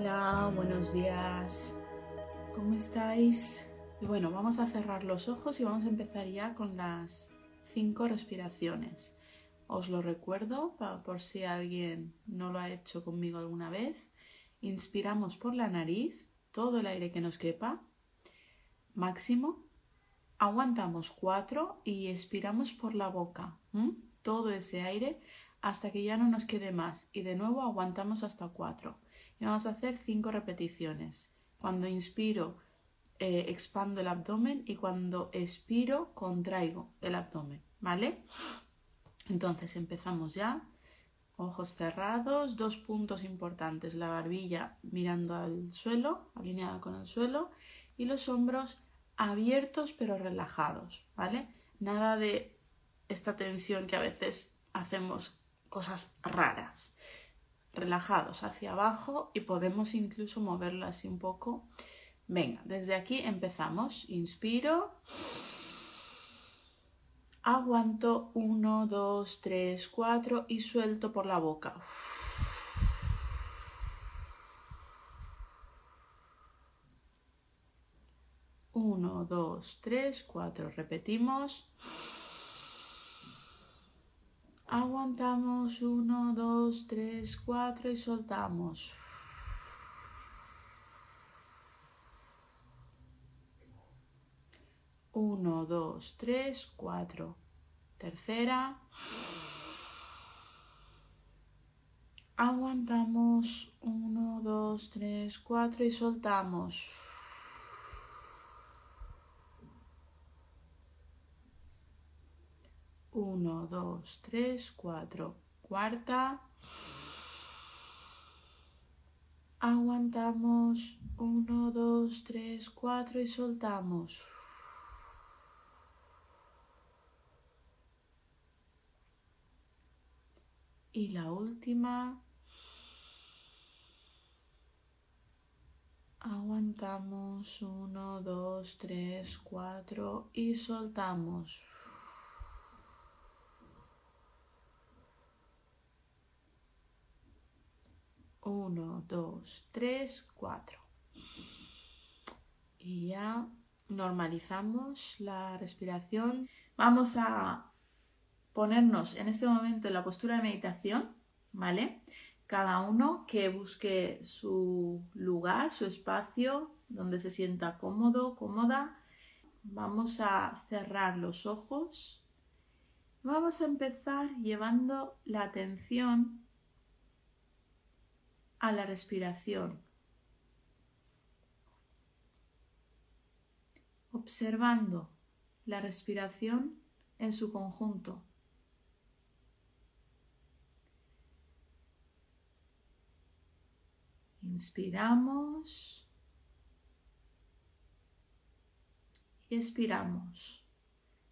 Hola, buenos días. ¿Cómo estáis? Y bueno, vamos a cerrar los ojos y vamos a empezar ya con las cinco respiraciones. Os lo recuerdo por si alguien no lo ha hecho conmigo alguna vez. Inspiramos por la nariz todo el aire que nos quepa, máximo. Aguantamos cuatro y expiramos por la boca todo ese aire hasta que ya no nos quede más. Y de nuevo aguantamos hasta cuatro. Y vamos a hacer cinco repeticiones. Cuando inspiro, eh, expando el abdomen y cuando expiro, contraigo el abdomen. ¿Vale? Entonces empezamos ya. Ojos cerrados, dos puntos importantes, la barbilla mirando al suelo, alineada con el suelo, y los hombros abiertos pero relajados, ¿vale? Nada de esta tensión que a veces hacemos cosas raras relajados hacia abajo y podemos incluso moverlo así un poco. Venga, desde aquí empezamos. Inspiro. Aguanto 1, 2, 3, 4 y suelto por la boca. 1, 2, 3, 4. Repetimos. Aguantamos 1, 2, 3, 4 y soltamos. Uno, dos, tres, cuatro. Tercera. Aguantamos. Uno, dos, tres, cuatro y soltamos. 1, 2, 3, 4. Cuarta. Aguantamos 1, 2, 3, 4 y soltamos. Y la última. Aguantamos 1, 2, 3, 4 y soltamos. 1, 2, 3, 4. Y ya normalizamos la respiración. Vamos a ponernos en este momento en la postura de meditación, ¿vale? Cada uno que busque su lugar, su espacio, donde se sienta cómodo, cómoda. Vamos a cerrar los ojos. Vamos a empezar llevando la atención a la respiración, observando la respiración en su conjunto. Inspiramos y expiramos.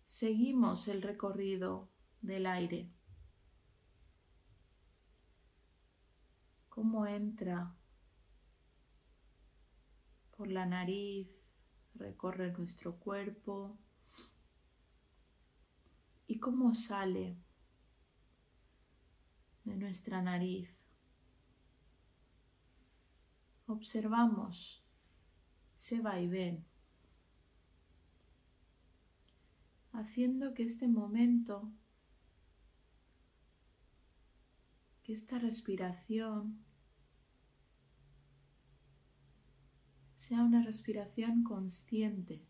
Seguimos el recorrido del aire. Cómo entra por la nariz, recorre nuestro cuerpo y cómo sale de nuestra nariz. Observamos ese vaivén, haciendo que este momento, que esta respiración sea una respiración consciente.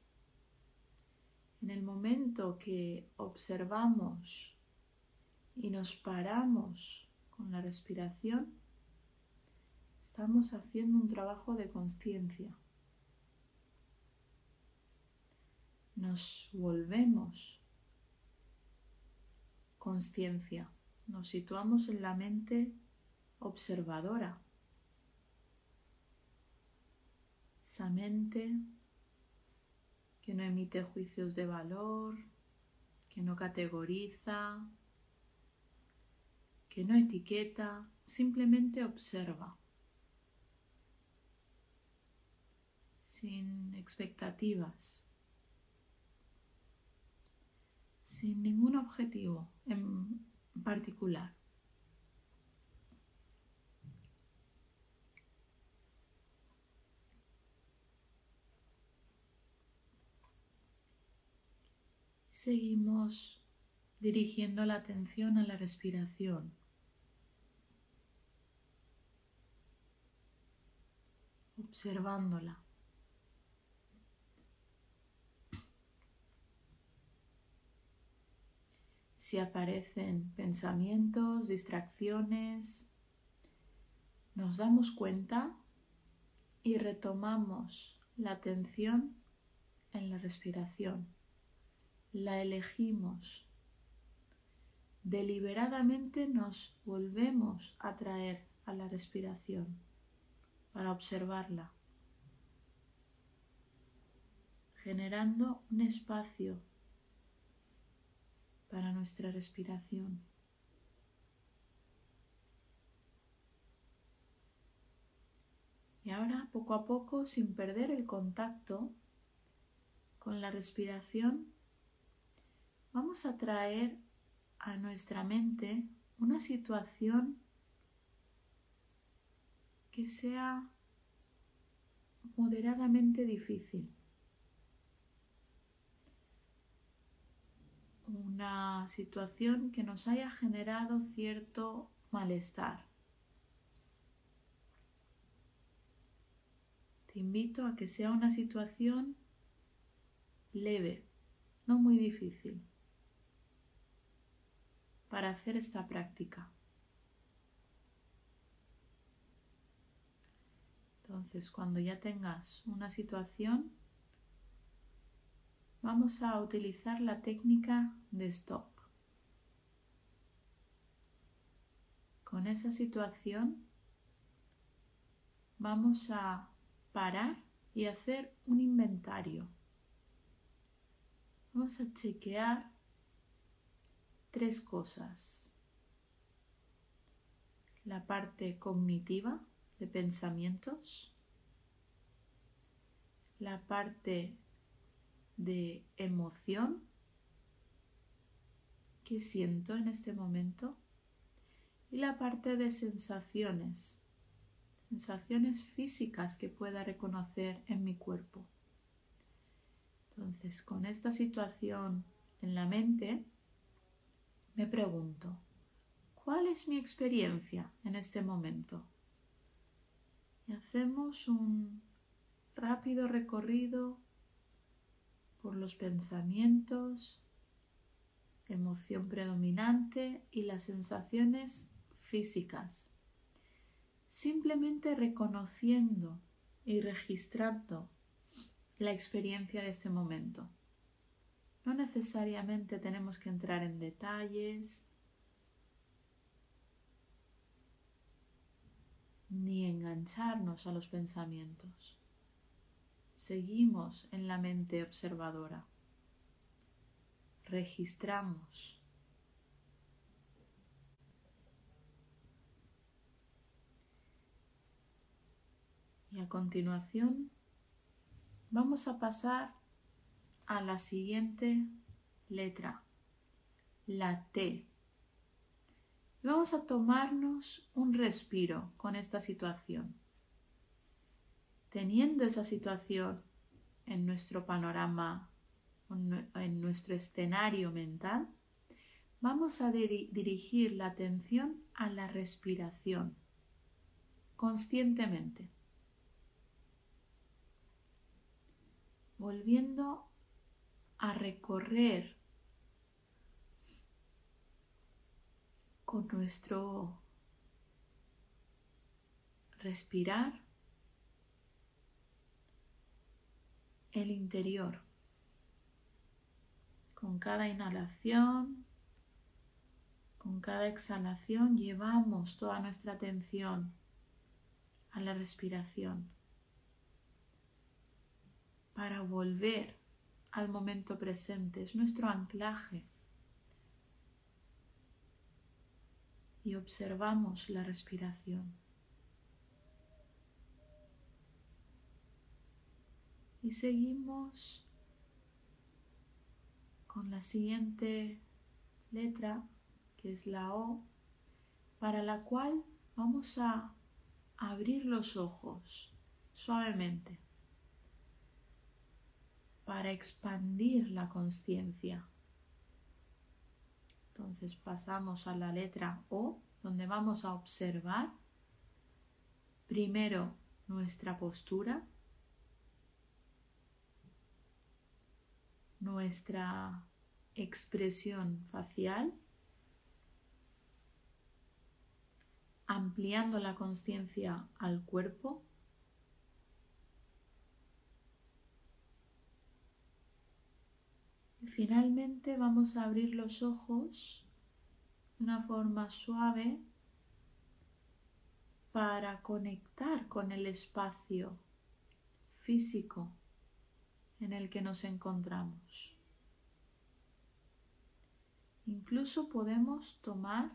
En el momento que observamos y nos paramos con la respiración, estamos haciendo un trabajo de conciencia. Nos volvemos conciencia, nos situamos en la mente observadora. Esa mente que no emite juicios de valor, que no categoriza, que no etiqueta, simplemente observa, sin expectativas, sin ningún objetivo en particular. Seguimos dirigiendo la atención a la respiración. Observándola. Si aparecen pensamientos, distracciones, nos damos cuenta y retomamos la atención en la respiración. La elegimos. Deliberadamente nos volvemos a traer a la respiración para observarla, generando un espacio para nuestra respiración. Y ahora, poco a poco, sin perder el contacto con la respiración, vamos a traer a nuestra mente una situación que sea moderadamente difícil. Una situación que nos haya generado cierto malestar. Te invito a que sea una situación leve, no muy difícil, para hacer esta práctica. Entonces, cuando ya tengas una situación, vamos a utilizar la técnica de stop. Con esa situación vamos a parar y hacer un inventario. Vamos a chequear tres cosas. La parte cognitiva de pensamientos, la parte de emoción que siento en este momento y la parte de sensaciones sensaciones físicas que pueda reconocer en mi cuerpo. Entonces, con esta situación en la mente, me pregunto, ¿cuál es mi experiencia en este momento? Y hacemos un rápido recorrido por los pensamientos, emoción predominante y las sensaciones físicas simplemente reconociendo y registrando la experiencia de este momento. No necesariamente tenemos que entrar en detalles ni engancharnos a los pensamientos. Seguimos en la mente observadora. Registramos Y a continuación vamos a pasar a la siguiente letra, la T. Vamos a tomarnos un respiro con esta situación. Teniendo esa situación en nuestro panorama, en nuestro escenario mental, vamos a dirigir la atención a la respiración conscientemente. volviendo a recorrer con nuestro respirar el interior. Con cada inhalación, con cada exhalación llevamos toda nuestra atención a la respiración para volver al momento presente, es nuestro anclaje. Y observamos la respiración. Y seguimos con la siguiente letra, que es la O, para la cual vamos a abrir los ojos suavemente para expandir la conciencia, Entonces pasamos a la letra O, donde vamos a observar primero nuestra postura, nuestra expresión facial, ampliando la conciencia al cuerpo. Y finalmente vamos a abrir los ojos de una forma suave para conectar con el espacio físico en el que nos encontramos. Incluso podemos tomar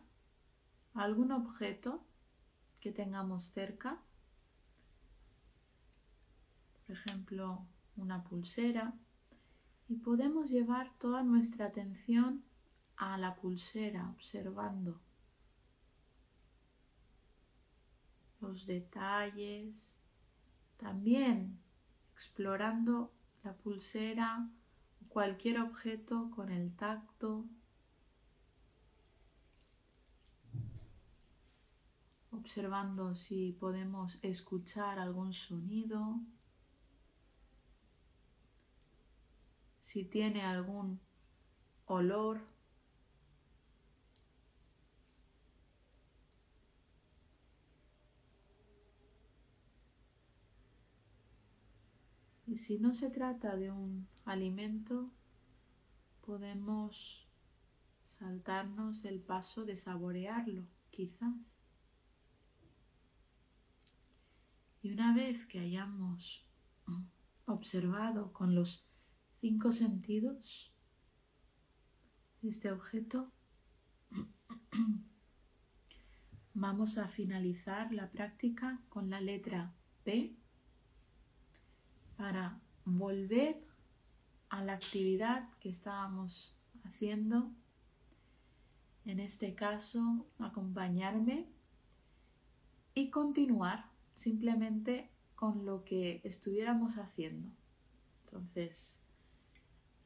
algún objeto que tengamos cerca, por ejemplo, una pulsera, y podemos llevar toda nuestra atención a la pulsera, observando los detalles, también explorando la pulsera cualquier objeto con el tacto, observando si podemos escuchar algún sonido, si tiene algún olor. Y si no se trata de un alimento, podemos saltarnos el paso de saborearlo, quizás. Y una vez que hayamos observado con los cinco sentidos este objeto, vamos a finalizar la práctica con la letra P para volver a la actividad que estábamos haciendo. En este caso, acompañarme y continuar simplemente con lo que estuviéramos haciendo. Entonces,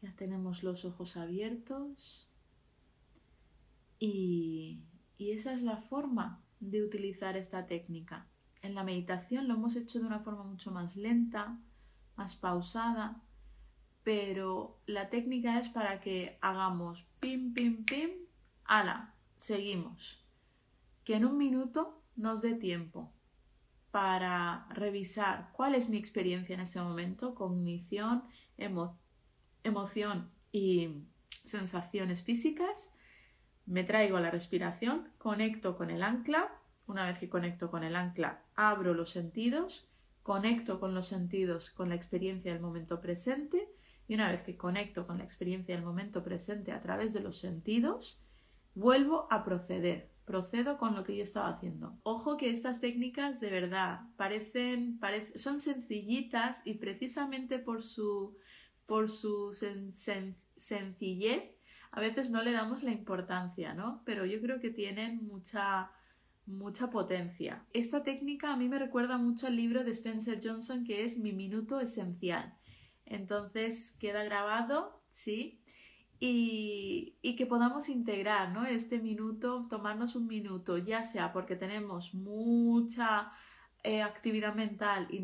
ya tenemos los ojos abiertos y, esa es la forma de utilizar esta técnica. En la meditación lo hemos hecho de una forma mucho más lenta, más pausada, pero la técnica es para que hagamos pim, pim, pim, ala, seguimos. Que en un minuto nos dé tiempo para revisar cuál es mi experiencia en este momento, cognición, emoción y sensaciones físicas. Me traigo a la respiración, conecto con el ancla. Una vez que conecto con el ancla, abro los sentidos conecto con los sentidos, con la experiencia del momento presente y una vez que conecto con la experiencia del momento presente a través de los sentidos, vuelvo a proceder. Procedo con lo que yo estaba haciendo. Ojo que estas técnicas de verdad parecen, son sencillitas y precisamente por su, por su sencillez a veces no le damos la importancia, ¿no? Pero yo creo que tienen mucha, mucha potencia. Esta técnica a mí me recuerda mucho al libro de Spencer Johnson que es Mi Minuto Esencial. Entonces queda grabado, ¿sí? Y, que podamos integrar ¿no? este minuto, tomarnos un minuto, ya sea porque tenemos mucha eh, actividad mental y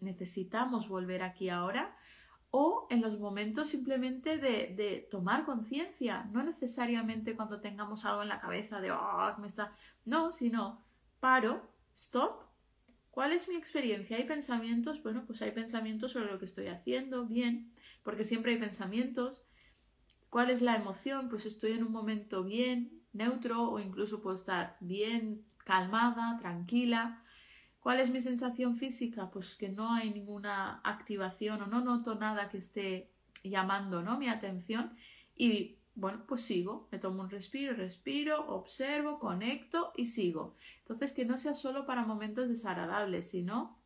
necesitamos volver aquí ahora, o en los momentos simplemente de, de tomar conciencia, no necesariamente cuando tengamos algo en la cabeza de, oh, me está, no, sino paro, stop, ¿cuál es mi experiencia? ¿Hay pensamientos? Bueno, pues hay pensamientos sobre lo que estoy haciendo, bien, porque siempre hay pensamientos. ¿Cuál es la emoción? Pues estoy en un momento bien, neutro o incluso puedo estar bien, calmada, tranquila. ¿Cuál es mi sensación física? Pues que no hay ninguna activación o no noto nada que esté llamando ¿no? mi atención y bueno, pues sigo, me tomo un respiro, respiro, observo, conecto y sigo. Entonces que no sea solo para momentos desagradables, sino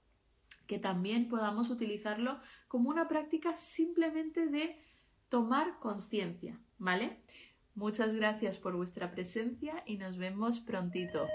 que también podamos utilizarlo como una práctica simplemente de tomar conciencia, ¿vale? Muchas gracias por vuestra presencia y nos vemos prontito.